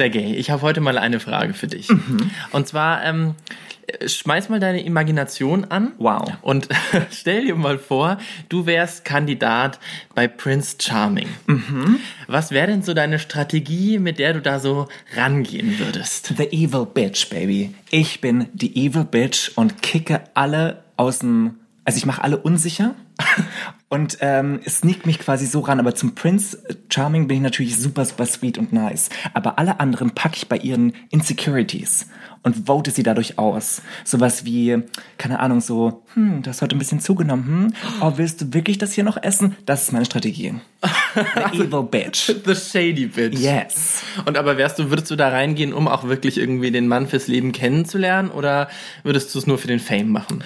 Sergej, ich habe heute mal eine Frage für dich. Mhm. Und zwar, ähm, schmeiß mal deine Imagination an. Wow. Und stell dir mal vor, du wärst Kandidat bei Prince Charming. Mhm. Was wäre denn so deine Strategie, mit der du da so rangehen würdest? The evil bitch, baby. Ich bin die evil bitch und kicke alle aus dem, also ich mache alle unsicher und ähm, sneakt mich quasi so ran. Aber zum Prince Charming bin ich natürlich super, super sweet und nice. Aber alle anderen packe ich bei ihren Insecurities und vote sie dadurch aus. Sowas wie, keine Ahnung, so, hm, hast heute ein bisschen zugenommen, hm? Oh, willst du wirklich das hier noch essen? Das ist meine Strategie. The evil bitch. The shady bitch. Yes. Und aber wärst du, würdest du da reingehen, um auch wirklich irgendwie den Mann fürs Leben kennenzulernen oder würdest du es nur für den Fame machen?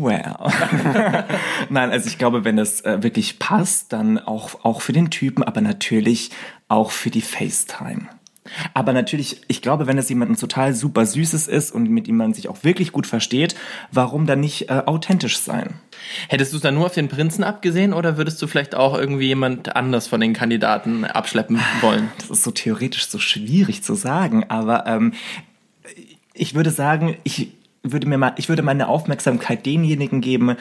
Well. Nein, also ich glaube, wenn das äh, wirklich passt, dann auch, auch für den Typen, aber natürlich auch für die FaceTime. Aber natürlich, ich glaube, wenn es jemandem total super Süßes ist und mit ihm man sich auch wirklich gut versteht, warum dann nicht äh, authentisch sein? Hättest du es dann nur auf den Prinzen abgesehen oder würdest du vielleicht auch irgendwie jemand anders von den Kandidaten abschleppen wollen? Das ist so theoretisch so schwierig zu sagen, aber ähm, ich würde sagen, ich würde mir mal, ich würde meine Aufmerksamkeit denjenigen geben,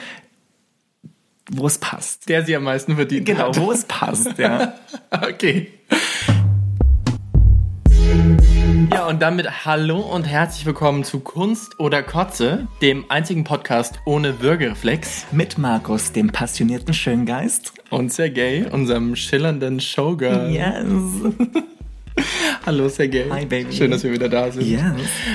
wo es passt. Der sie am meisten verdient genau, hat. Wo es passt, ja. okay. Ja, und damit hallo und herzlich willkommen zu Kunst oder Kotze, dem einzigen Podcast ohne Würgereflex. Mit Markus, dem passionierten Schöngeist. Und Sergej, unserem schillernden Showgirl. Yes. Hallo Sergej. Hi Baby. Schön, dass wir wieder da sind. Yes.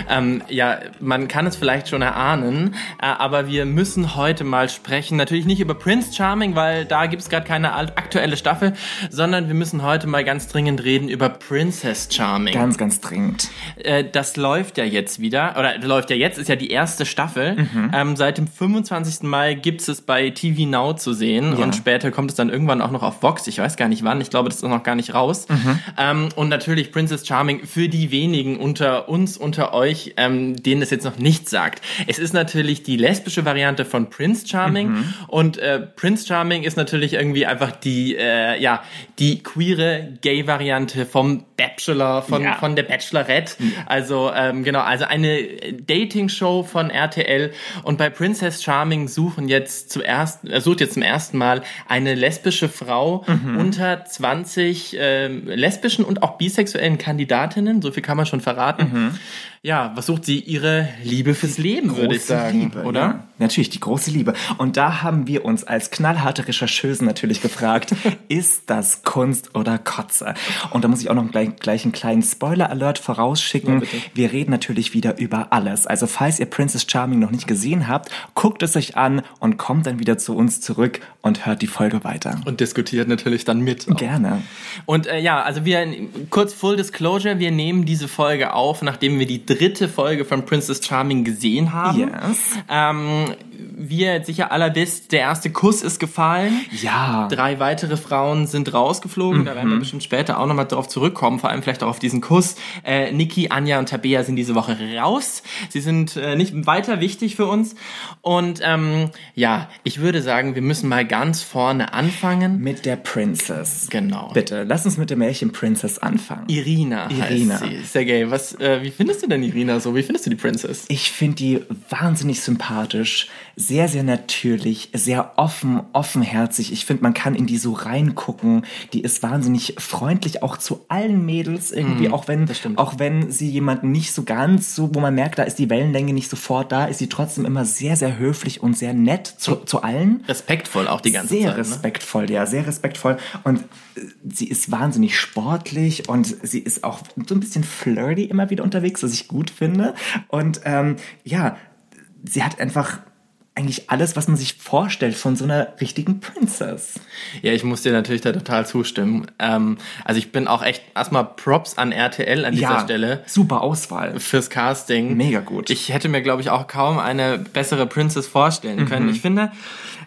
Ähm, ja, man kann es vielleicht schon erahnen, äh, aber wir müssen heute mal sprechen. Natürlich nicht über Prince Charming, weil da gibt es gerade keine aktuelle Staffel, sondern wir müssen heute mal ganz dringend reden über Princess Charming. Ganz, ganz dringend. Äh, das läuft ja jetzt wieder, oder läuft ja jetzt, ist ja die erste Staffel. Mhm. Ähm, seit dem 25. Mai gibt es bei TV Now zu sehen ja. und später kommt es dann irgendwann auch noch auf Vox. Ich weiß gar nicht wann, ich glaube, das ist noch gar nicht raus. Mhm. Ähm, und natürlich natürlich Princess Charming für die wenigen unter uns, unter euch, ähm, denen es jetzt noch nichts sagt. Es ist natürlich die lesbische Variante von Prince Charming mhm. und äh, Prince Charming ist natürlich irgendwie einfach die, äh, ja, die queere Gay-Variante vom Bachelor, von, ja. von der Bachelorette. Ja. Also, ähm, genau, also eine Dating-Show von RTL und bei Princess Charming suchen jetzt zuerst, äh, sucht jetzt zum ersten Mal eine lesbische Frau mhm. unter 20 äh, lesbischen und auch bisexuellen bisexuellen Kandidatinnen, so viel kann man schon verraten. Mhm. Ja, was sucht sie? Ihre Liebe fürs Leben, große würde ich sagen, Liebe, oder? Ja. Natürlich, die große Liebe. Und da haben wir uns als knallharte Rechercheusen natürlich gefragt, ist das Kunst oder Kotze? Und da muss ich auch noch gleich, gleich einen kleinen Spoiler-Alert vorausschicken. Ja, wir reden natürlich wieder über alles. Also falls ihr Princess Charming noch nicht gesehen habt, guckt es euch an und kommt dann wieder zu uns zurück und hört die Folge weiter. Und diskutiert natürlich dann mit. Auch. Gerne. Und äh, ja, also wir, kurz Full Disclosure, wir nehmen diese Folge auf, nachdem wir die dritte Folge von Princess Charming gesehen haben. Yes. Ähm, wie ihr sicher aller wisst, der erste Kuss ist gefallen. Ja. Drei weitere Frauen sind rausgeflogen. Mhm. Da werden wir mhm. bestimmt später auch nochmal drauf zurückkommen, vor allem vielleicht auch auf diesen Kuss. Äh, Niki, Anja und Tabea sind diese Woche raus. Sie sind äh, nicht weiter wichtig für uns. Und ähm, ja, ich würde sagen, wir müssen mal ganz vorne anfangen. Mit der Princess. Genau. Bitte, lass uns mit der Märchen Princess anfangen. Irina. Irina. Heißt sie. Sergej, was, äh, wie findest du denn Irina so? Wie findest du die Princess? Ich finde die wahnsinnig sympathisch, sehr, sehr natürlich, sehr offen, offenherzig. Ich finde, man kann in die so reingucken. Die ist wahnsinnig freundlich, auch zu allen Mädels irgendwie, mm, auch wenn, auch wenn sie jemanden nicht so ganz so, wo man merkt, da ist die Wellenlänge nicht sofort da, ist sie trotzdem immer sehr, sehr höflich und sehr nett zu, zu allen. Respektvoll auch die ganze sehr Zeit. Sehr respektvoll, ne? ja, sehr respektvoll. Und äh, sie ist wahnsinnig sportlich und sie ist auch so ein bisschen flirty immer wieder unterwegs, was ich gut finde. Und ähm, ja, sie hat einfach eigentlich alles, was man sich vorstellt von so einer richtigen Princess. Ja, ich muss dir natürlich da total zustimmen. Ähm, also ich bin auch echt erstmal Props an RTL an dieser ja, Stelle. Super Auswahl. Fürs Casting. Mega gut. Ich hätte mir, glaube ich, auch kaum eine bessere Princess vorstellen können. Mhm. Ich finde,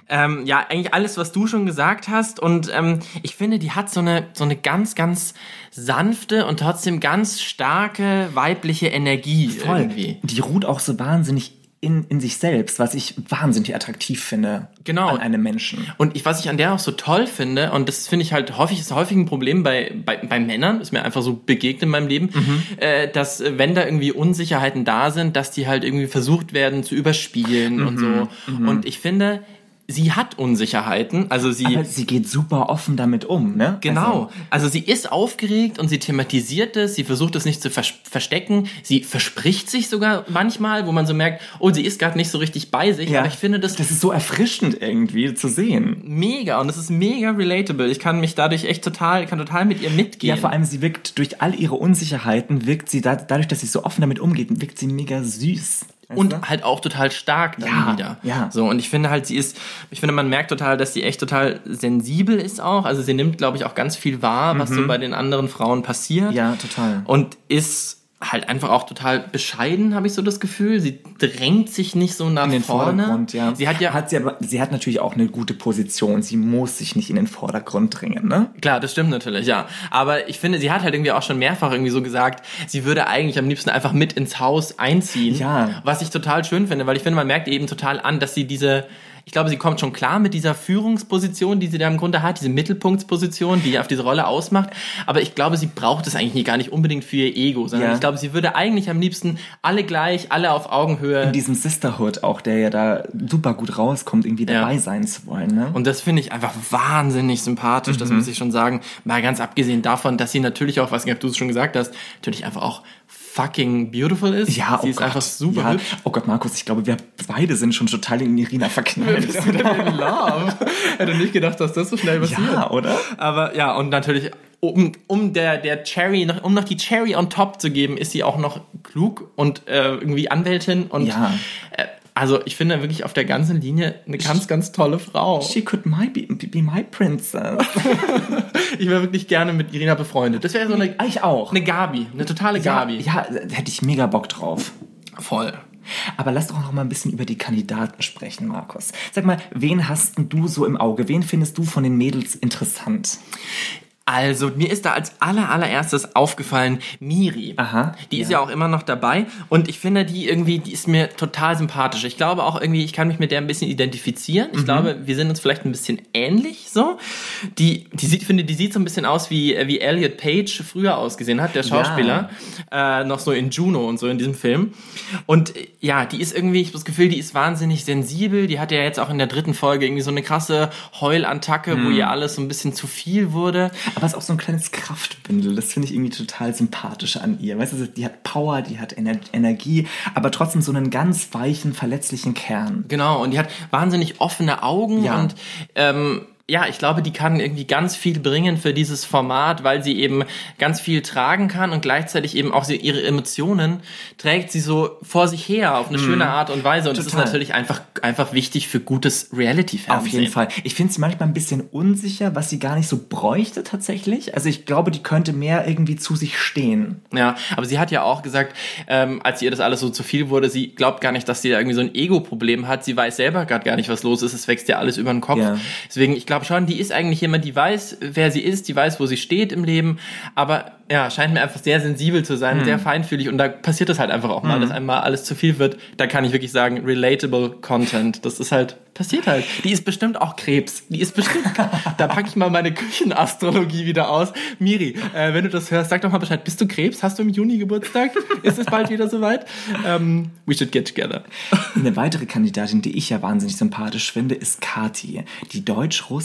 ähm, ja, eigentlich alles, was du schon gesagt hast. Und ähm, ich finde, die hat so eine, so eine ganz, ganz sanfte und trotzdem ganz starke weibliche Energie Voll. irgendwie. Die ruht auch so wahnsinnig in, in sich selbst, was ich wahnsinnig attraktiv finde genau. an einem Menschen. Und ich, was ich an der auch so toll finde, und das finde ich halt häufig, ist häufig ein Problem bei, bei, bei Männern, ist mir einfach so begegnet in meinem Leben, mhm. äh, dass äh, wenn da irgendwie Unsicherheiten da sind, dass die halt irgendwie versucht werden zu überspielen mhm. und so. Mhm. Und ich finde, sie hat Unsicherheiten, also sie. Aber sie geht super offen damit um, ne? Genau. Also, also sie ist aufgeregt und sie thematisiert es, sie versucht es nicht zu vers verstecken, sie verspricht sich sogar manchmal, wo man so merkt, oh, sie ist gerade nicht so richtig bei sich, ja, aber ich finde das. Das ist so erfrischend irgendwie zu sehen. Mega und das ist mega relatable. Ich kann mich dadurch echt total, kann total mit ihr mitgehen. Ja, vor allem sie wirkt durch all ihre Unsicherheiten, wirkt sie da, dadurch, dass sie so offen damit umgeht, wirkt sie mega süß. Weißt und du? halt auch total stark dann ja, wieder. Ja. So, und ich finde halt, sie ist, ich finde, man merkt total, dass sie echt total sensibel ist auch. Also sie nimmt, glaube ich, auch ganz viel wahr, was mhm. so bei den anderen Frauen passiert. Ja, total. Und ist halt einfach auch total bescheiden, habe ich so das Gefühl. Sie drängt sich nicht so nach in den vorne. Vordergrund, ja. Sie hat ja hat sie aber sie hat natürlich auch eine gute Position. Sie muss sich nicht in den Vordergrund drängen, ne? Klar, das stimmt natürlich, ja. Aber ich finde, sie hat halt irgendwie auch schon mehrfach irgendwie so gesagt, sie würde eigentlich am liebsten einfach mit ins Haus einziehen. Ja. Was ich total schön finde, weil ich finde, man merkt eben total an, dass sie diese ich glaube, sie kommt schon klar mit dieser Führungsposition, die sie da im Grunde hat, diese Mittelpunktsposition, die auf diese Rolle ausmacht. Aber ich glaube, sie braucht es eigentlich gar nicht unbedingt für ihr Ego, sondern ja. ich glaube, sie würde eigentlich am liebsten alle gleich, alle auf Augenhöhe. In diesem Sisterhood auch, der ja da super gut rauskommt, irgendwie dabei ja. sein zu wollen. Ne? Und das finde ich einfach wahnsinnig sympathisch, mhm. das muss ich schon sagen. Mal ganz abgesehen davon, dass sie natürlich auch, was du es schon gesagt hast, natürlich einfach auch fucking beautiful ist. Ja, sie oh ist Gott. einfach super ja. hübsch. Oh Gott, Markus, ich glaube, wir beide sind schon total in Irina verknallt. Wir sind in love. Hätte nicht gedacht, dass das so schnell passiert. Ja, oder? Aber ja, und natürlich um, um der, der Cherry, noch, um noch die Cherry on top zu geben, ist sie auch noch klug und äh, irgendwie Anwältin und ja. äh, also ich finde wirklich auf der ganzen Linie eine ganz, ganz tolle Frau. She could my be, be my princess. ich wäre wirklich gerne mit Irina befreundet. Das wäre so eine. Ich auch. Eine Gabi, eine totale Gabi. Ja, ja, hätte ich mega Bock drauf. Voll. Aber lass doch noch mal ein bisschen über die Kandidaten sprechen, Markus. Sag mal, wen hast du so im Auge? Wen findest du von den Mädels interessant? Also, mir ist da als aller, allererstes aufgefallen Miri. Aha. Die ja. ist ja auch immer noch dabei und ich finde die irgendwie, die ist mir total sympathisch. Ich glaube auch irgendwie, ich kann mich mit der ein bisschen identifizieren. Ich mhm. glaube, wir sind uns vielleicht ein bisschen ähnlich so. Die, die sieht, finde, die sieht so ein bisschen aus wie, wie Elliot Page früher ausgesehen hat, der Schauspieler. Ja. Äh, noch so in Juno und so in diesem Film. Und ja, die ist irgendwie, ich habe das Gefühl, die ist wahnsinnig sensibel. Die hat ja jetzt auch in der dritten Folge irgendwie so eine krasse Heulattacke, mhm. wo ihr alles so ein bisschen zu viel wurde aber es ist auch so ein kleines Kraftbündel. Das finde ich irgendwie total sympathisch an ihr. Weißt du, die hat Power, die hat Ener Energie, aber trotzdem so einen ganz weichen, verletzlichen Kern. Genau, und die hat wahnsinnig offene Augen ja. und ähm, ja, ich glaube, die kann irgendwie ganz viel bringen für dieses Format, weil sie eben ganz viel tragen kann und gleichzeitig eben auch ihre Emotionen trägt sie so vor sich her auf eine mm. schöne Art und Weise. Und Total. das ist natürlich einfach, einfach wichtig für gutes Reality-Fernsehen. Auf jeden Fall. Ich finde sie manchmal ein bisschen unsicher, was sie gar nicht so bräuchte tatsächlich. Also ich glaube, die könnte mehr irgendwie zu sich stehen. Ja, aber sie hat ja auch gesagt, ähm, als ihr das alles so zu viel wurde, sie glaubt gar nicht, dass sie da irgendwie so ein Ego-Problem hat. Sie weiß selber gerade gar nicht, was los ist. Es wächst ja alles über den Kopf. Ja. Deswegen, ich glaube, glaube schon, die ist eigentlich jemand, die weiß, wer sie ist, die weiß, wo sie steht im Leben, aber ja, scheint mir einfach sehr sensibel zu sein, mhm. sehr feinfühlig und da passiert das halt einfach auch mal, mhm. dass einmal alles zu viel wird. Da kann ich wirklich sagen, relatable Content. Das ist halt, passiert halt. Die ist bestimmt auch Krebs. Die ist bestimmt, da packe ich mal meine Küchenastrologie wieder aus. Miri, äh, wenn du das hörst, sag doch mal Bescheid. Bist du Krebs? Hast du im Juni Geburtstag? ist es bald wieder soweit? Ähm, we should get together. Eine weitere Kandidatin, die ich ja wahnsinnig sympathisch finde, ist Kati. Die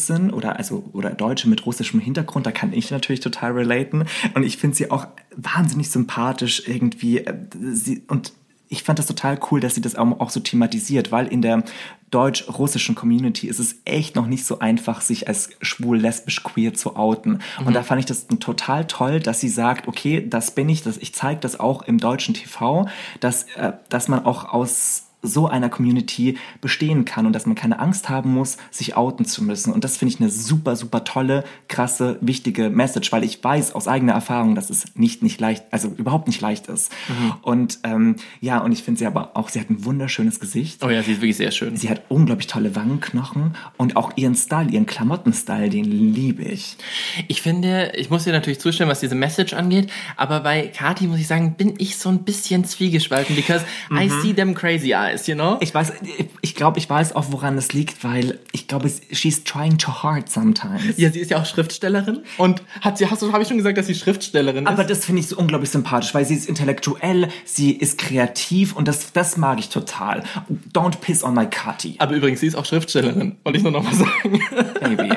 Deutsch-Russin oder also oder Deutsche mit russischem Hintergrund, da kann ich natürlich total relaten. Und ich finde sie auch wahnsinnig sympathisch irgendwie. Sie, und ich fand das total cool, dass sie das auch, so thematisiert, weil in der deutsch-russischen Community ist es echt noch nicht so einfach, sich als schwul, lesbisch, queer zu outen. Mhm. Und da fand ich das total toll, dass sie sagt, okay, das bin ich, das, ich zeige das auch im deutschen TV, dass, äh, dass man auch aus so einer Community bestehen kann und dass man keine Angst haben muss, sich outen zu müssen. Und das finde ich eine super, super tolle, krasse, wichtige Message, weil ich weiß aus eigener Erfahrung, dass es nicht, nicht leicht, also überhaupt nicht leicht ist. Mhm. Und ähm, ja, und ich finde sie aber auch, sie hat ein wunderschönes Gesicht. Oh ja, sie ist wirklich sehr schön. Sie hat unglaublich tolle Wangenknochen und auch ihren Style, ihren Klamottenstyle, den liebe ich. Ich finde, ich muss dir natürlich zustimmen, was diese Message angeht, aber bei Kati muss ich sagen, bin ich so ein bisschen zwiegespalten, because mhm. I see them crazy eyes guys, you know? Ich weiß, ich glaube, ich weiß auch, woran es liegt, weil ich glaube, she's trying too hard sometimes. Ja, sie ist ja auch Schriftstellerin und hat sie, hast du, habe ich schon gesagt, dass sie Schriftstellerin ist? Aber das finde ich so unglaublich sympathisch, weil sie ist intellektuell, sie ist kreativ und das, das mag ich total. Don't piss on my Kati. Aber übrigens, sie ist auch Schriftstellerin, wollte ich nur noch mal sagen. Baby,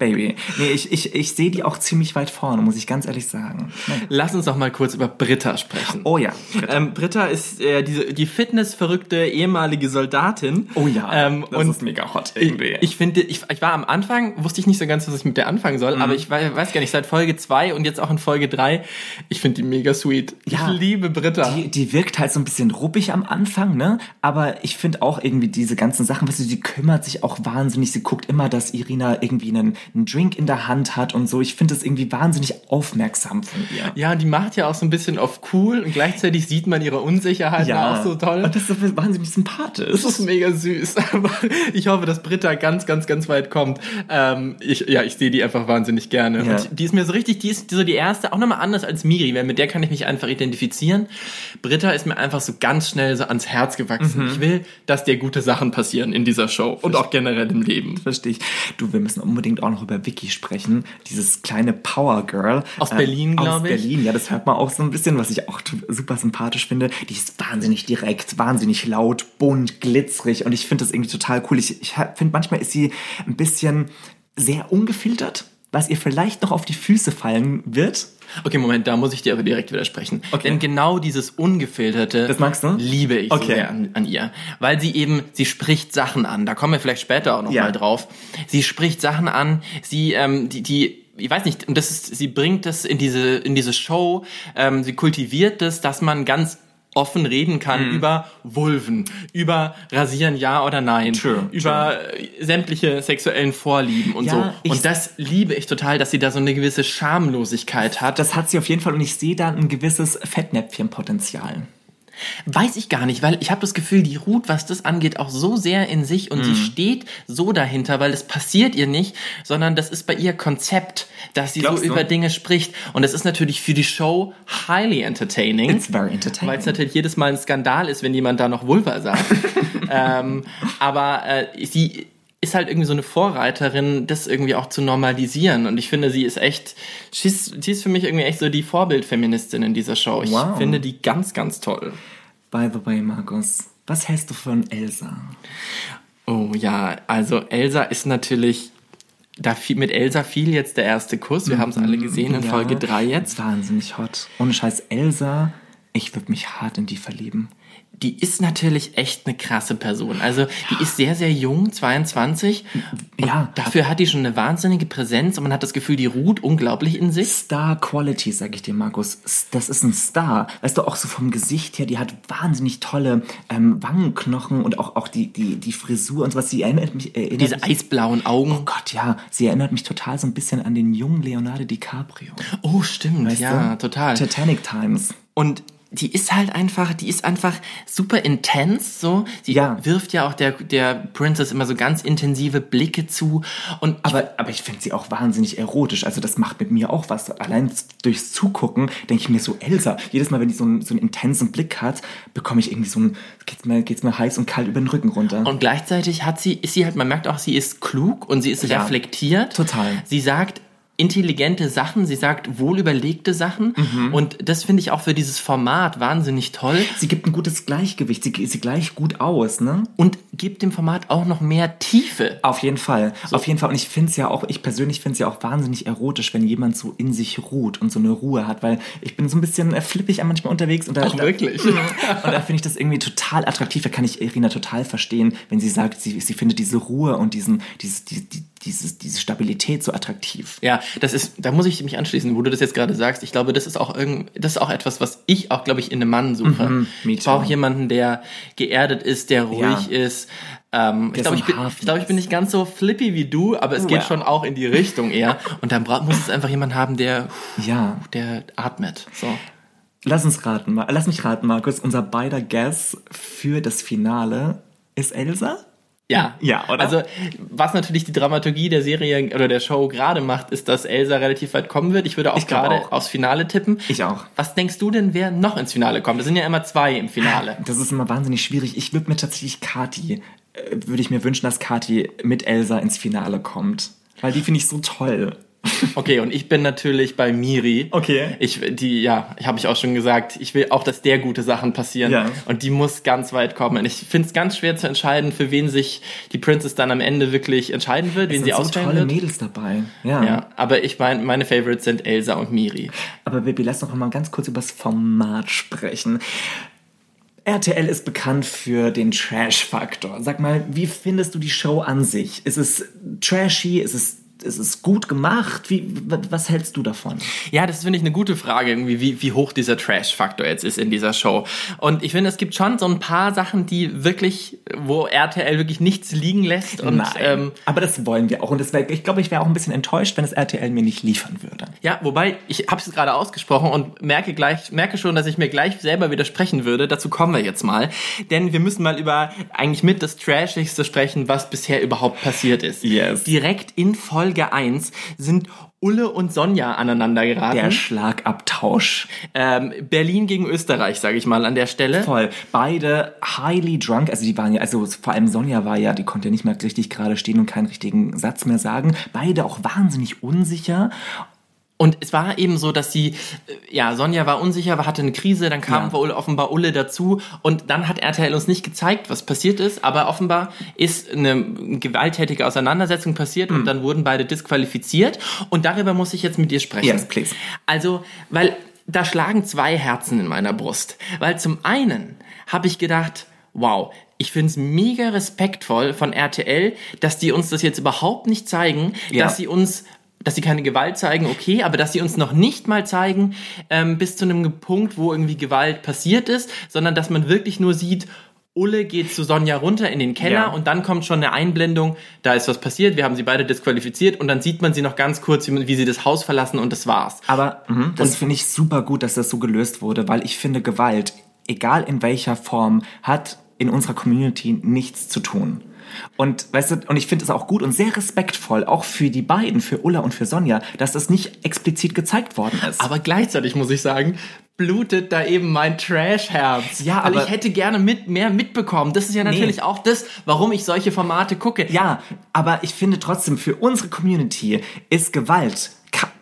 Baby. Nee, ich, ich, ich sehe die auch ziemlich weit vorne, muss ich ganz ehrlich sagen. Nee. Lass uns doch mal kurz über Britta sprechen. Oh ja. Britta, ähm, Britta ist äh, diese, die fitnessverrückte ehemalige Soldatin. Oh ja, ähm, das und ist mega hot irgendwie. Ich, ich finde, ich, ich war am Anfang, wusste ich nicht so ganz, was ich mit der anfangen soll, Mhm. aber ich weiß, weiß gar nicht, seit Folge 2 und jetzt auch in Folge 3, ich finde die mega sweet. Ja. ich liebe Britta. Die, die wirkt halt so ein bisschen ruppig am Anfang, ne? Aber ich finde auch irgendwie diese ganzen Sachen, weißt du, sie kümmert sich auch wahnsinnig. Sie guckt immer, dass Irina irgendwie einen, einen Drink in der Hand hat und so. Ich finde das irgendwie wahnsinnig aufmerksam von ihr. ja, die macht ja auch so ein bisschen auf cool und gleichzeitig sieht man ihre Unsicherheit auch so toll. Und das ist so wahnsinnig sympathisch. Das ist mega süß. Aber ich hoffe, dass Britta ganz, ganz, ganz weit kommt. Ähm, ich, ja, ich sehe die einfach wahnsinnig gerne. Ja. Und die ist mir so richtig, die ist so die erste, auch nochmal anders als Miri, weil mit der kann ich mich einfach identifizieren. Britta ist mir einfach so ganz schnell so ans Herz gewachsen. Ich will, dass dir gute Sachen passieren in dieser Show und auch generell im Leben. Verstehe ich. Du, wir müssen unbedingt auch noch über Vicky sprechen. Dieses kleine Power Girl. Aus Berlin, Aus glaub ich. Berlin, ja, das hört man auch so ein bisschen, was ich auch super sympathisch finde. Die ist wahnsinnig direkt, wahnsinnig laut, bunt, glitzerig und ich finde das irgendwie total cool. Ich, ich finde, manchmal ist sie ein bisschen sehr ungefiltert, was ihr vielleicht noch auf die Füße fallen wird. Okay, Moment, da muss ich dir aber direkt widersprechen. Okay. Denn genau dieses Ungefilterte Das magst du? liebe ich Okay. sehr an, an ihr. Weil sie eben, sie spricht Sachen an. Da kommen wir vielleicht später auch noch Ja. mal drauf. Sie spricht Sachen an, sie, ähm, die, die, ich weiß nicht, und das ist, sie bringt das in diese, in diese Show, ähm, sie kultiviert das, dass man ganz offen reden kann Mhm. über Vulven, über Rasieren ja oder nein, True, über äh, sämtliche sexuellen Vorlieben und Ja, so. Und das liebe ich total, dass sie da so eine gewisse Schamlosigkeit hat. Das hat sie auf jeden Fall und ich sehe da ein gewisses Fettnäpfchenpotenzial. Weiß ich gar nicht, weil ich habe das Gefühl, die Ruth, was das angeht, auch so sehr in sich und sie Mhm. steht so dahinter, weil es passiert ihr nicht, sondern das ist bei ihr Konzept, dass sie Glaubst so du? über Dinge spricht. Und das ist natürlich für die Show highly entertaining. It's very entertaining. Weil es natürlich jedes Mal ein Skandal ist, wenn jemand da noch Vulva sagt. ähm, aber äh, sie ist halt irgendwie so eine Vorreiterin, das irgendwie auch zu normalisieren. Und ich finde, sie ist echt, she's, sie ist für mich irgendwie echt so die Vorbildfeministin in dieser Show. Ich Wow. finde die ganz, ganz toll. By the way, Markus, was hältst du von Elsa? Oh ja, also Elsa ist natürlich, da fiel, mit Elsa fiel jetzt der erste Kuss. Wir haben es alle gesehen in Ja, Folge 3 jetzt. Wahnsinnig hot. Ohne Scheiß, Elsa, ich würde mich hart in die verlieben. Die ist natürlich echt eine krasse Person. Also die ist sehr, sehr jung, 22. Und Ja. Dafür hat die schon eine wahnsinnige Präsenz und man hat das Gefühl, die ruht unglaublich in sich. Star Quality, sag ich dir, Markus. Das ist ein Star. Weißt du, auch so vom Gesicht her, die hat wahnsinnig tolle ähm, Wangenknochen und auch, auch die, die, die Frisur und sowas. Sie erinnert mich, erinnert Diese mich, eisblauen Augen. Oh Gott, ja. Sie erinnert mich total so ein bisschen an den jungen Leonardo DiCaprio. Oh, stimmt, Weißt ja, du? total. Titanic Times. Und die ist halt einfach, die ist einfach super intens, so. Sie Ja. wirft ja auch der, der Princess immer so ganz intensive Blicke zu. Und ich Aber, aber ich finde sie auch wahnsinnig erotisch. Also das macht mit mir auch was. Allein durchs Zugucken denke ich mir so, Elsa, jedes Mal, wenn die so einen, so einen intensen Blick hat, bekomme ich irgendwie so ein, geht's mir, geht's mir heiß und kalt über den Rücken runter. Und gleichzeitig hat sie, ist sie halt, man merkt auch, sie ist klug und sie ist Ja, reflektiert. total. Sie sagt intelligente Sachen, sie sagt wohlüberlegte Sachen. Mhm. Und das finde ich auch für dieses Format wahnsinnig toll. sie gibt ein gutes Gleichgewicht. Sie, sie gleicht gut aus, ne? Und gibt dem Format auch noch mehr Tiefe. Auf jeden Fall. Auf jeden Fall. Und ich finde es ja auch, ich persönlich finde es ja auch wahnsinnig erotisch, wenn jemand so in sich ruht und so eine Ruhe hat, weil ich bin so ein bisschen äh, flippig manchmal unterwegs und da, Ach, da, wirklich? und da finde ich das irgendwie total attraktiv. Da kann ich Irina total verstehen, wenn sie sagt, sie, sie findet diese Ruhe und diesen, dieses, die, die, dieses, diese Stabilität so attraktiv. Ja, das ist, da muss ich mich anschließen, wo du das jetzt gerade sagst. Ich glaube, das ist auch irgend, das ist auch etwas, was ich auch, glaube ich, in einem Mann suche. Mhm, ich brauche jemanden, der geerdet ist, der ruhig Ja. ist. Ähm, ich glaube, ich bin, Hafen ich, bin nicht ganz so flippy wie du, aber es geht Wow. schon auch in die Richtung eher. Und dann muss es einfach jemand haben, der, Ja. der atmet. So. Lass uns raten, lass mich raten, Markus. Unser beider Guess für das Finale ist Elsa? Ja. Ja, oder? Also, was natürlich die Dramaturgie der Serie oder der Show gerade macht, ist, dass Elsa relativ weit kommen wird. Ich würde auch gerade aufs Finale tippen. Ich auch. Was denkst du denn, wer noch ins Finale kommt? Es sind ja immer zwei im Finale. Das ist immer wahnsinnig schwierig. Ich würde mir tatsächlich Kati, äh, würde ich mir wünschen, dass Kati mit Elsa ins Finale kommt. Weil die finde ich so toll. Okay, und ich bin natürlich bei Miri. Okay. Ich, die, ja, habe ich auch schon gesagt, ich will auch, dass der gute Sachen passieren. Ja. Und die muss ganz weit kommen. Und ich finde es ganz schwer zu entscheiden, für wen sich die Princess dann am Ende wirklich entscheiden wird, wen Es sie sind so auswählen tolle wird. Mädels dabei. Ja. Ja, aber ich meine, meine Favorites sind Elsa und Miri. Aber Baby, lass noch mal ganz kurz über das Format sprechen. RTL ist bekannt für den Trash-Faktor. Sag mal, wie findest du die Show an sich? Ist es trashy? Ist es, ist es gut gemacht? Wie, was hältst du davon? Ja, das finde ich eine gute Frage, irgendwie, wie, wie hoch dieser Trash-Faktor jetzt ist in dieser Show. Und ich finde, es gibt schon so ein paar Sachen, die wirklich, wo RTL wirklich nichts liegen lässt. Und ähm, aber das wollen wir auch. Und das wär, ich glaube, ich wäre auch ein bisschen enttäuscht, wenn es RTL mir nicht liefern würde. Ja, wobei, ich habe es gerade ausgesprochen und merke gleich, merke schon, dass ich mir gleich selber widersprechen würde. Dazu kommen wir jetzt mal. Denn wir müssen mal über eigentlich mit das Trashigste sprechen, was bisher überhaupt passiert ist. Yes. Direkt in Folge 1 sind Ulle und Sonja aneinander geraten. Der Schlagabtausch. ähm, Berlin gegen Österreich, sage ich mal an der Stelle. Voll. Beide highly drunk. Also die waren ja, also vor allem Sonja war ja, die konnte ja nicht mehr richtig gerade stehen und keinen richtigen Satz mehr sagen. Beide auch wahnsinnig unsicher. Und es war eben so, dass sie, äh, ja, Sonja war unsicher, war- hatte eine Krise, dann kam Ja. wohl offenbar Ulle dazu und dann hat RTL uns nicht gezeigt, was passiert ist, aber offenbar ist eine gewalttätige Auseinandersetzung passiert und dann wurden beide disqualifiziert und darüber muss ich jetzt mit dir sprechen. Yes, please. Also, weil da schlagen zwei Herzen in meiner Brust. Weil zum einen habe ich gedacht, wow, ich finde es mega respektvoll von RTL, dass die uns das jetzt überhaupt nicht zeigen, Ja. dass sie uns dass sie keine Gewalt zeigen, okay, aber dass sie uns noch nicht mal zeigen, ähm, bis zu einem Punkt, wo irgendwie Gewalt passiert ist, sondern dass man wirklich nur sieht, Ulle geht zu Sonja runter in den Keller Ja. und dann kommt schon eine Einblendung, da ist was passiert, wir haben sie beide disqualifiziert und dann sieht man sie noch ganz kurz, wie, wie sie das Haus verlassen und das war's. Aber mhm, das finde ich super gut, dass das so gelöst wurde, weil ich finde, Gewalt, egal in welcher Form, hat in unserer Community nichts zu tun. Und weißt du, und ich finde es auch gut und sehr respektvoll, auch für die beiden, für Ulla und für Sonja, dass das nicht explizit gezeigt worden ist. Aber gleichzeitig muss ich sagen, blutet da eben mein Trash-Herz. Ja, Weil aber- ich hätte gerne mit, mehr mitbekommen. Das ist ja natürlich auch das, warum ich solche Formate gucke. Ja, aber ich finde trotzdem, für unsere Community ist Gewalt,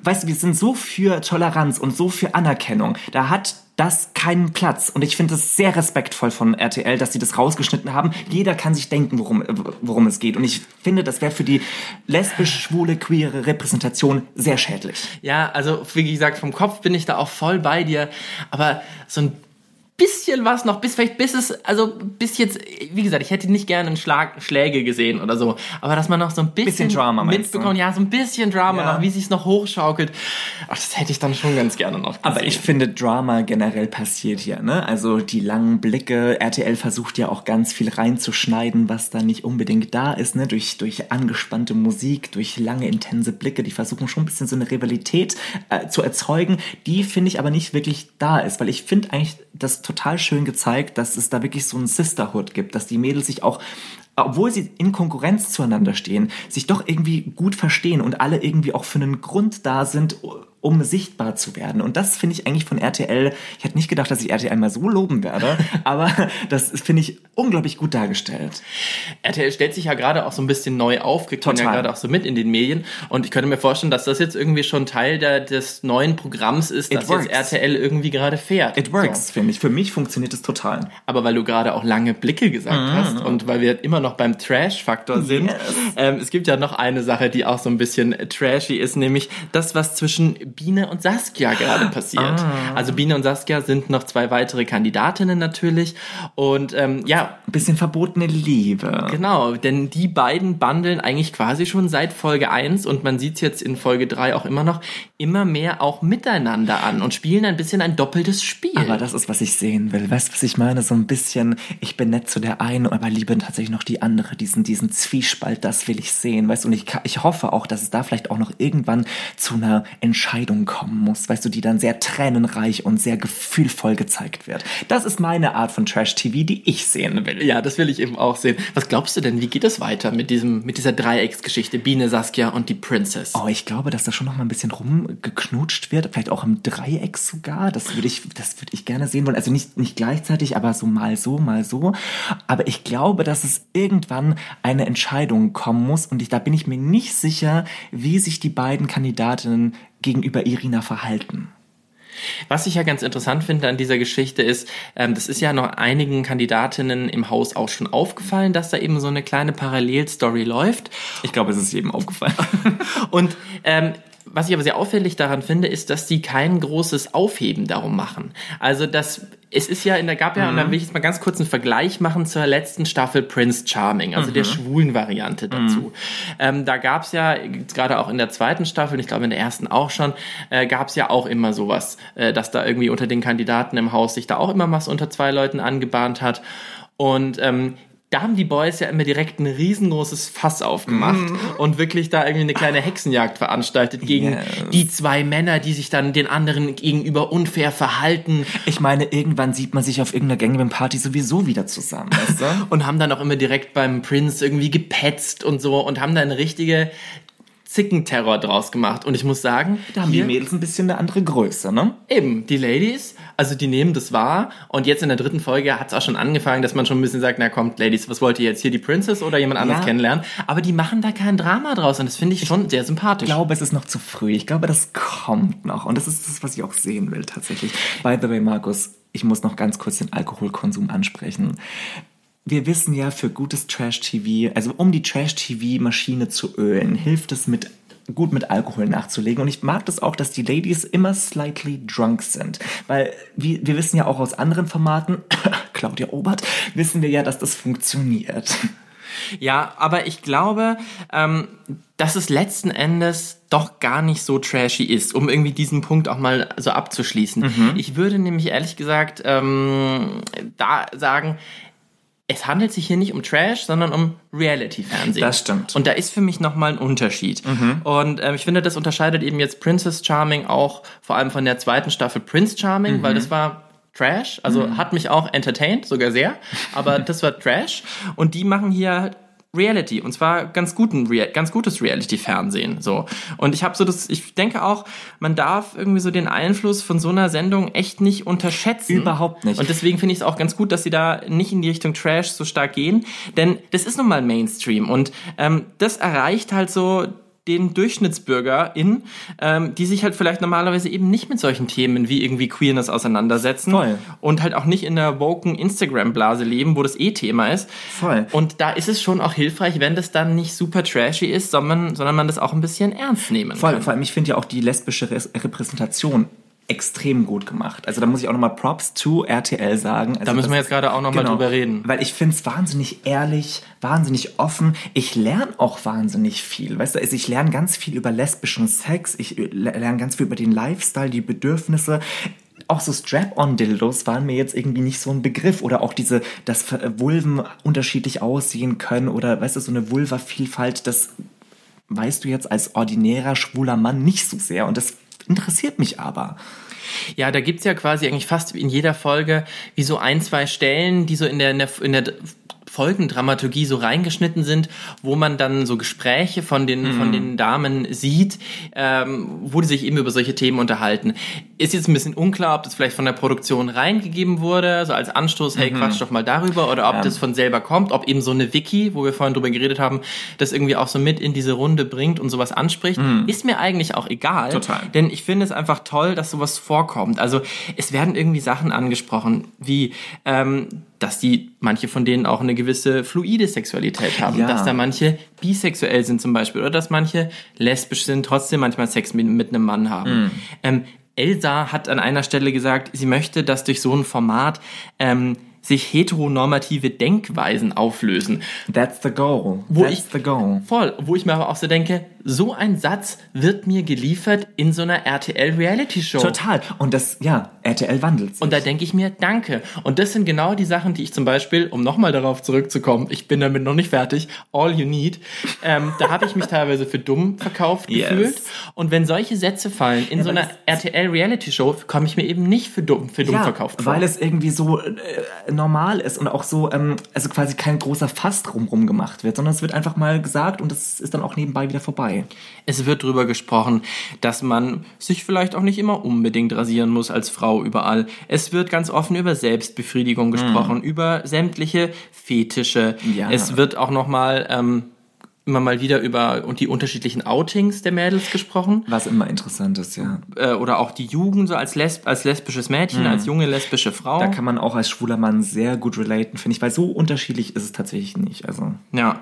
weißt du, wir sind so für Toleranz und so für Anerkennung. Da hat das keinen Platz. Und ich finde es sehr respektvoll von RTL, dass sie das rausgeschnitten haben. Jeder kann sich denken, worum, worum es geht. Und ich finde, das wäre für die lesbisch, schwule, queere Repräsentation sehr schädlich. Ja, also wie gesagt, vom Kopf bin ich da auch voll bei dir. Aber so ein bisschen was noch, bis vielleicht bis es, also bis jetzt, wie gesagt, ich hätte nicht gerne einen Schlag, Schläge gesehen oder so, aber dass man noch so ein bisschen, Bisschen Drama, mitbekommt, ja, so ein bisschen Drama Ja. noch, wie sich's noch hochschaukelt. Ach, das hätte ich dann schon ganz gerne noch gesehen. Aber ich finde, Drama generell passiert hier, ne? Also die langen Blicke, RTL versucht ja auch ganz viel reinzuschneiden, was da nicht unbedingt da ist, ne? Durch, durch angespannte Musik, durch lange, intense Blicke, die versuchen schon ein bisschen so eine Rivalität äh, zu erzeugen, die finde ich aber nicht wirklich da ist, weil ich finde eigentlich das total schön gezeigt, dass es da wirklich so ein Sisterhood gibt, dass die Mädels sich auch obwohl sie in Konkurrenz zueinander stehen, sich doch irgendwie gut verstehen und alle irgendwie auch für einen Grund da sind, um sichtbar zu werden. Und das finde ich eigentlich von RTL, ich hätte nicht gedacht, dass ich RTL mal so loben werde, aber das finde ich unglaublich gut dargestellt. RTL stellt sich ja gerade auch so ein bisschen neu auf, kriegt man ja Total. gerade auch so mit in den Medien. Und ich könnte mir vorstellen, dass das jetzt irgendwie schon Teil der, des neuen Programms ist, das jetzt RTL irgendwie gerade fährt. It works, finde ich. Für mich funktioniert es total. Aber weil du gerade auch lange Blicke gesagt hast und weil wir immer noch beim Trash-Faktor sind, Yes. ähm, es gibt ja noch eine Sache, die auch so ein bisschen trashy ist, nämlich das, was zwischen Biene und Saskia gerade passiert. Also Biene und Saskia sind noch zwei weitere Kandidatinnen natürlich und ähm, ja, Ein bisschen verbotene Liebe. Genau, denn die beiden bandeln eigentlich quasi schon seit Folge 1 und man sieht jetzt in Folge 3 auch immer noch immer mehr auch miteinander an und spielen ein bisschen ein doppeltes Spiel. Aber das ist, was ich sehen will. Weißt du, was ich meine? So ein bisschen, ich bin nett zu der einen, aber liebe tatsächlich noch die andere. Diesen, diesen Zwiespalt, das will ich sehen. Weißt du, und ich, ich hoffe auch, dass es da vielleicht auch noch irgendwann zu einer Entscheidung kommen muss, weißt du, die dann sehr tränenreich und sehr gefühlvoll gezeigt wird. Das ist meine Art von Trash-TV, die ich sehen will. Ja, das will ich eben auch sehen. Was glaubst du denn, wie geht es weiter mit diesem, mit dieser Dreiecksgeschichte Biene, Saskia und die Princess? Oh, ich glaube, dass da schon noch mal ein bisschen rumgeknutscht wird, vielleicht auch im Dreieck sogar. Das würde ich, das würde ich gerne sehen wollen. Also nicht, nicht gleichzeitig, aber so mal so, mal so. Aber ich glaube, dass es irgendwann eine Entscheidung kommen muss und ich, da bin ich mir nicht sicher, wie sich die beiden Kandidatinnen gegenüber Irina verhalten. Was ich ja ganz interessant finde an dieser Geschichte ist, ähm, das ist ja noch einigen Kandidatinnen im Haus auch schon aufgefallen, dass da eben so eine kleine Parallelstory läuft. Ich glaube, es ist jedem aufgefallen. Und ähm, was ich aber sehr auffällig daran finde, ist, dass die kein großes Aufheben darum machen. Also das es ist ja in der gab ja, mhm. und da will ich jetzt mal ganz kurz einen Vergleich machen zur letzten Staffel Prince Charming, also mhm. der schwulen Variante dazu. Mhm. Ähm, da gab es ja, gerade auch in der zweiten Staffel, ich glaube in der ersten auch schon, äh, gab es ja auch immer sowas, äh, dass da irgendwie unter den Kandidaten im Haus sich da auch immer was unter zwei Leuten angebahnt hat. Und ähm, da haben die Boys ja immer direkt ein riesengroßes Fass aufgemacht mm. und wirklich da irgendwie eine kleine Hexenjagd veranstaltet gegen yes. die zwei Männer, die sich dann den anderen gegenüber unfair verhalten. Ich meine, irgendwann sieht man sich auf irgendeiner Gangbang-Party sowieso wieder zusammen, weißt du? und haben dann auch immer direkt beim Prince irgendwie gepetzt und so und haben da eine richtige Zickenterror draus gemacht. Und ich muss sagen, da haben die Mädels ein bisschen eine andere Größe, ne? Eben, die Ladies, also die nehmen das wahr. Und jetzt in der dritten Folge hat es auch schon angefangen, dass man schon ein bisschen sagt, na kommt, Ladies, was wollt ihr jetzt hier, die Princess oder jemand anderes ja. kennenlernen? Aber die machen da kein Drama draus und das finde ich schon ich sehr sympathisch. Ich glaube, es ist noch zu früh. Ich glaube, das kommt noch. Und das ist das, was ich auch sehen will, tatsächlich. By the way, Markus, ich muss noch ganz kurz den Alkoholkonsum ansprechen wir wissen ja, für gutes Trash-TV, also um die Trash-TV-Maschine zu ölen, hilft es mit gut mit Alkohol nachzulegen. Und ich mag das auch, dass die Ladies immer slightly drunk sind. Weil wir, wir wissen ja auch aus anderen Formaten, Claudia Obert, wissen wir ja, dass das funktioniert. Ja, aber ich glaube, ähm, dass es letzten Endes doch gar nicht so trashy ist, um irgendwie diesen Punkt auch mal so abzuschließen. Mhm. Ich würde nämlich ehrlich gesagt ähm, da sagen, es handelt sich hier nicht um Trash, sondern um Reality-Fernsehen. Das stimmt. Und da ist für mich nochmal ein Unterschied. Mhm. Und ähm, ich finde, das unterscheidet eben jetzt Princess Charming auch vor allem von der zweiten Staffel Prince Charming, mhm. weil das war Trash, also mhm. hat mich auch entertained, sogar sehr, aber das war Trash. Und die machen hier Reality und zwar ganz guten ganz gutes Reality Fernsehen so. Und ich habe so das ich denke auch man darf irgendwie so den Einfluss von so einer Sendung echt nicht unterschätzen. Überhaupt nicht. Und deswegen finde ich es auch ganz gut dass sie da nicht in die Richtung Trash so stark gehen. Denn das ist nun mal Mainstream und ähm, das erreicht halt so den DurchschnittsbürgerInnen, ähm, die sich halt vielleicht normalerweise eben nicht mit solchen Themen wie irgendwie Queerness auseinandersetzen. Voll. Und halt auch nicht in der woken Instagram-Blase leben, wo das eh Thema ist. Voll. Und da ist es schon auch hilfreich, wenn das dann nicht super trashy ist, sondern, sondern man das auch ein bisschen ernst nehmen Voll. kann. Vor allem, ich finde ja auch die lesbische Re Repräsentation extrem gut gemacht. Also da muss ich auch nochmal Props to RTL sagen. Also da müssen das, wir jetzt gerade auch nochmal genau, drüber reden. Weil ich finde es wahnsinnig ehrlich, wahnsinnig offen. Ich lerne auch wahnsinnig viel. Weißt du, also ich lerne ganz viel über lesbischen Sex, ich lerne ganz viel über den Lifestyle, die Bedürfnisse auch so Strap-on-Dildos waren mir jetzt irgendwie nicht so ein Begriff. Oder auch diese, dass Vulven unterschiedlich aussehen können. Oder, weißt du, so eine Vulva-Vielfalt, das weißt du jetzt als ordinärer schwuler Mann nicht so sehr. Und das interessiert mich aber. Ja, da gibt's ja quasi eigentlich fast in jeder Folge wie so ein, zwei Stellen, die so in der, in der, in der Folgendramaturgie so reingeschnitten sind, wo man dann so Gespräche von den, mhm. von den Damen sieht, ähm, wo die sich eben über solche Themen unterhalten. Ist jetzt ein bisschen unklar, ob das vielleicht von der Produktion reingegeben wurde, so als Anstoß, hey, mhm. quatsch doch mal darüber, oder ob ja. das von selber kommt, ob eben so eine Wiki, wo wir vorhin drüber geredet haben, das irgendwie auch so mit in diese Runde bringt und sowas anspricht, mhm. ist mir eigentlich auch egal. Total. Denn ich finde es einfach toll, dass sowas vorkommt. Also es werden irgendwie Sachen angesprochen, wie ähm, dass die manche von denen auch eine gewisse fluide Sexualität haben, ja. dass da manche bisexuell sind zum Beispiel oder dass manche lesbisch sind, trotzdem manchmal Sex mit, mit einem Mann haben. Mhm. Ähm, Elsa hat an einer Stelle gesagt, sie möchte, dass durch so ein Format ähm, sich heteronormative Denkweisen auflösen. That's the goal. Wo That's ich, the goal. Voll, wo ich mir aber auch so denke, so ein Satz wird mir geliefert in so einer RTL-Reality-Show. Total. Und das, ja, RTL wandelt sich. Und da denke ich mir, danke. Und das sind genau die Sachen, die ich zum Beispiel, um nochmal darauf zurückzukommen, ich bin damit noch nicht fertig, all you need, ähm, da habe ich mich teilweise für dumm verkauft Yes. gefühlt. Und wenn solche Sätze fallen in so weil einer RTL-Reality-Show, komme ich mir eben nicht für dumm, für dumm ja, verkauft vor. weil es irgendwie so äh, normal ist und auch so, ähm, also quasi kein großer Fass drumrum gemacht wird, sondern es wird einfach mal gesagt und es ist dann auch nebenbei wieder vorbei. Es wird drüber gesprochen, dass man sich vielleicht auch nicht immer unbedingt rasieren muss als Frau überall. Es wird ganz offen über Selbstbefriedigung gesprochen, über sämtliche Fetische. Ja. Es wird auch nochmal ähm, immer mal wieder über und die unterschiedlichen Outings der Mädels gesprochen. Was immer interessant ist, ja. Äh, oder auch die Jugend so als, lesb als lesbisches Mädchen, als junge lesbische Frau. Da kann man auch als schwuler Mann sehr gut relaten, finde ich, weil so unterschiedlich ist es tatsächlich nicht. Also Ja,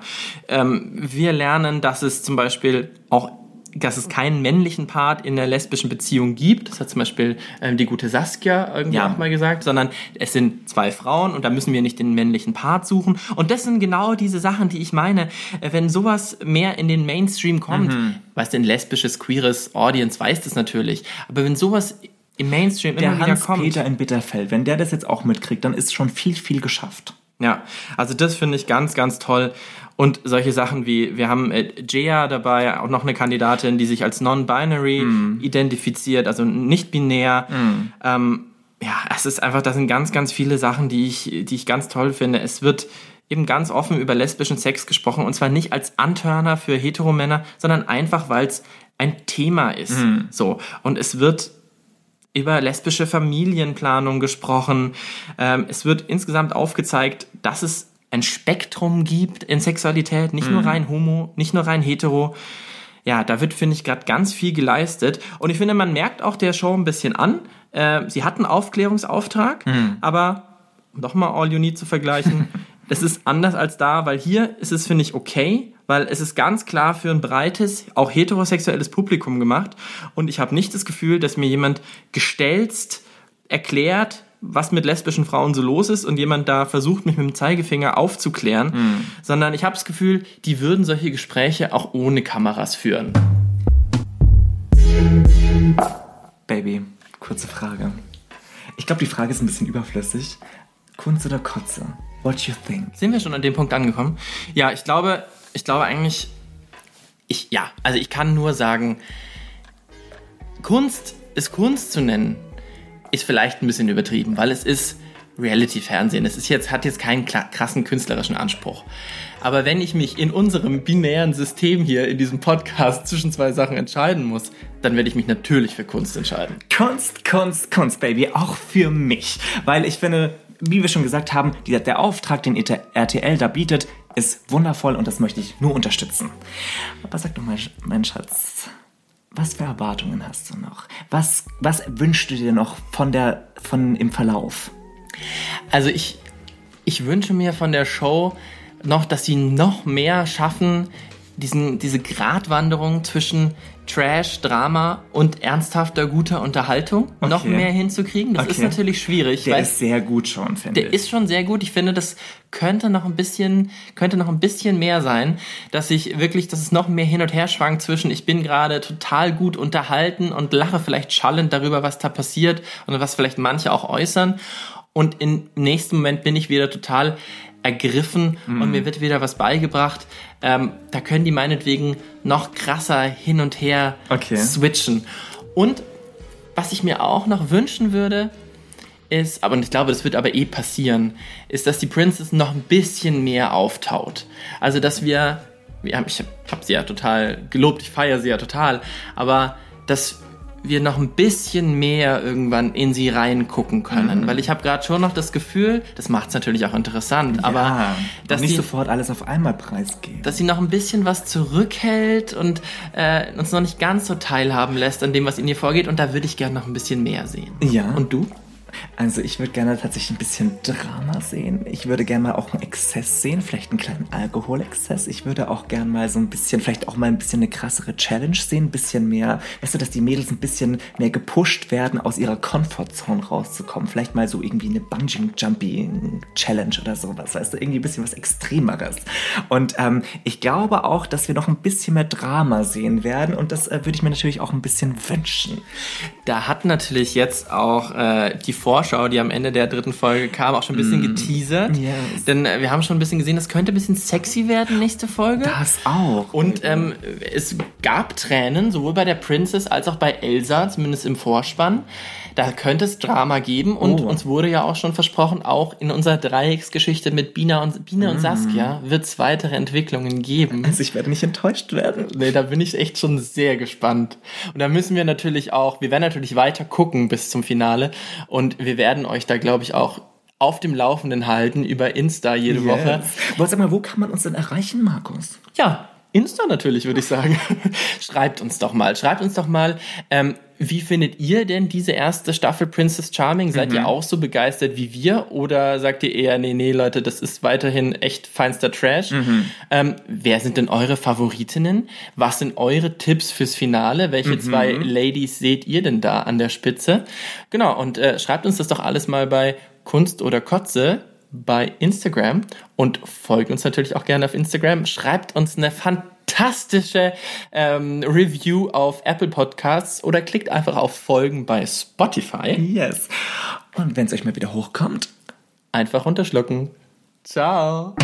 ähm, wir lernen, dass es zum Beispiel auch, dass es keinen männlichen Part in der lesbischen Beziehung gibt. Das hat zum Beispiel ähm, die gute Saskia irgendwie Ja. auch mal gesagt, sondern es sind zwei Frauen und da müssen wir nicht den männlichen Part suchen. Und das sind genau diese Sachen, die ich meine. Äh, Wenn sowas mehr in den Mainstream kommt, Mhm. weißt du, ein lesbisches, queeres Audience weiß das natürlich, aber wenn sowas im Mainstream immer der wieder kommt. Hans-Peter in Bitterfeld, wenn der das jetzt auch mitkriegt, dann ist schon viel, viel geschafft. Ja, also das finde ich ganz, ganz toll. Und solche Sachen wie, wir haben äh, Jaya dabei, auch noch eine Kandidatin, die sich als non-binary identifiziert, also nicht binär. Ähm, ja, es ist einfach, das sind ganz, ganz viele Sachen, die ich, die ich ganz toll finde. Es wird eben ganz offen über lesbischen Sex gesprochen und zwar nicht als Antörner für Heteromänner, sondern einfach, weil es ein Thema ist. So. Und es wird über lesbische Familienplanung gesprochen. Ähm, es wird insgesamt aufgezeigt, dass es ein Spektrum gibt in Sexualität, nicht nur rein homo, nicht nur rein hetero. Ja, da wird, finde ich, gerade ganz viel geleistet. Und ich finde, man merkt auch der Show ein bisschen an. Äh, sie hat einen Aufklärungsauftrag, aber nochmal All You Need zu vergleichen, das ist anders als da, weil hier ist es, finde ich, okay, weil es ist ganz klar für ein breites, auch heterosexuelles Publikum gemacht. Und ich habe nicht das Gefühl, dass mir jemand gestelzt erklärt, was mit lesbischen Frauen so los ist und jemand da versucht, mich mit dem Zeigefinger aufzuklären, sondern ich habe das Gefühl, die würden solche Gespräche auch ohne Kameras führen. Baby, kurze Frage. Ich glaube, die Frage ist ein bisschen überflüssig. Kunst oder Kotze? What you think? Sind wir schon an dem Punkt angekommen? Ja, ich glaube, ich glaube eigentlich, ich, ja, also ich kann nur sagen, Kunst, es Kunst zu nennen, ist vielleicht ein bisschen übertrieben, weil es ist Reality-Fernsehen. Es ist jetzt, hat jetzt keinen krassen künstlerischen Anspruch. Aber wenn ich mich in unserem binären System hier in diesem Podcast zwischen zwei Sachen entscheiden muss, dann werde ich mich natürlich für Kunst entscheiden. Kunst, Kunst, Kunst, Baby, auch für mich. Weil ich finde, wie wir schon gesagt haben, dieser, der Auftrag, den RTL da bietet, ist wundervoll und das möchte ich nur unterstützen. Aber sag doch mal, mein Schatz, was für Erwartungen hast du noch? Was, was wünschst du dir noch von der, von im Verlauf? Also ich, ich wünsche mir von der Show noch, dass sie noch mehr schaffen, diesen, diese Gratwanderung zwischen Trash, Drama und ernsthafter, guter Unterhaltung noch Okay. mehr hinzukriegen. Das ist Okay. natürlich schwierig. Der ist sehr gut schon, finde der ich. ist schon sehr gut. Ich finde, das könnte noch ein bisschen, könnte noch ein bisschen mehr sein, dass ich wirklich, dass es noch mehr hin und her schwankt zwischen, ich bin gerade total gut unterhalten und lache vielleicht schallend darüber, was da passiert und was vielleicht manche auch äußern. Und im nächsten Moment bin ich wieder total ergriffen und mir wird wieder was beigebracht. Ähm, da können die meinetwegen noch krasser hin und her Okay. switchen. Und was ich mir auch noch wünschen würde, ist, aber ich glaube, das wird aber eh passieren, ist, dass die Princess noch ein bisschen mehr auftaut. Also, dass wir, wir haben, ich habe sie ja total gelobt, ich feiere sie ja total, aber dass wir noch ein bisschen mehr irgendwann in sie reingucken können, Mhm. weil ich habe gerade schon noch das Gefühl, das macht es natürlich auch interessant, aber ja, dass und nicht die, sofort alles auf einmal preisgeben. dass sie noch ein bisschen was zurückhält und äh, uns noch nicht ganz so teilhaben lässt an dem, was in ihr vorgeht. Und da würde ich gerne noch ein bisschen mehr sehen. Ja. Und du? Also ich würde gerne tatsächlich ein bisschen Drama sehen. Ich würde gerne mal auch einen Exzess sehen, vielleicht einen kleinen Alkoholexzess. Ich würde auch gerne mal so ein bisschen, vielleicht auch mal ein bisschen eine krassere Challenge sehen, ein bisschen mehr, weißt du, dass die Mädels ein bisschen mehr gepusht werden, aus ihrer Comfortzone rauszukommen. Vielleicht mal so irgendwie eine Bungee-Jumping-Challenge oder sowas, weißt du, irgendwie ein bisschen was Extremeres. Und ähm, ich glaube auch, dass wir noch ein bisschen mehr Drama sehen werden und das äh, würde ich mir natürlich auch ein bisschen wünschen. Da hat natürlich jetzt auch äh, die Vorschau, die am Ende der dritten Folge kam, auch schon ein bisschen mm. geteasert. Yes. Denn äh, wir haben schon ein bisschen gesehen, das könnte ein bisschen sexy werden nächste Folge. Das auch. Und ähm, es gab Tränen, sowohl bei der Princess als auch bei Elsa, zumindest im Vorspann. Da könnte es Drama geben und oh. uns wurde ja auch schon versprochen, auch in unserer Dreiecksgeschichte mit Bina und, Bina mm. und Saskia wird es weitere Entwicklungen geben. Also ich werde nicht enttäuscht werden. Nee, da bin ich echt schon sehr gespannt. Und da müssen wir natürlich auch, wir werden natürlich weiter gucken bis zum Finale und wir werden euch da, glaube ich, auch auf dem Laufenden halten über Insta jede yes. Woche. Aber sag mal, wo kann man uns denn erreichen, Markus? Ja, Insta natürlich, würde ich sagen. Schreibt uns doch mal. Schreibt uns doch mal, ähm, wie findet ihr denn diese erste Staffel Princess Charming? Seid mhm. ihr auch so begeistert wie wir? Oder sagt ihr eher, nee, nee, Leute, das ist weiterhin echt feinster Trash? Mhm. Ähm, wer sind denn eure Favoritinnen? Was sind eure Tipps fürs Finale? Welche mhm. zwei Ladies seht ihr denn da an der Spitze? Genau, und äh, schreibt uns das doch alles mal bei Kunst oder Kotze bei Instagram und folgt uns natürlich auch gerne auf Instagram. Schreibt uns eine fantastische ähm, Review auf Apple Podcasts oder klickt einfach auf Folgen bei Spotify. Yes. Und wenn es euch mal wieder hochkommt, einfach runterschlucken. Ciao.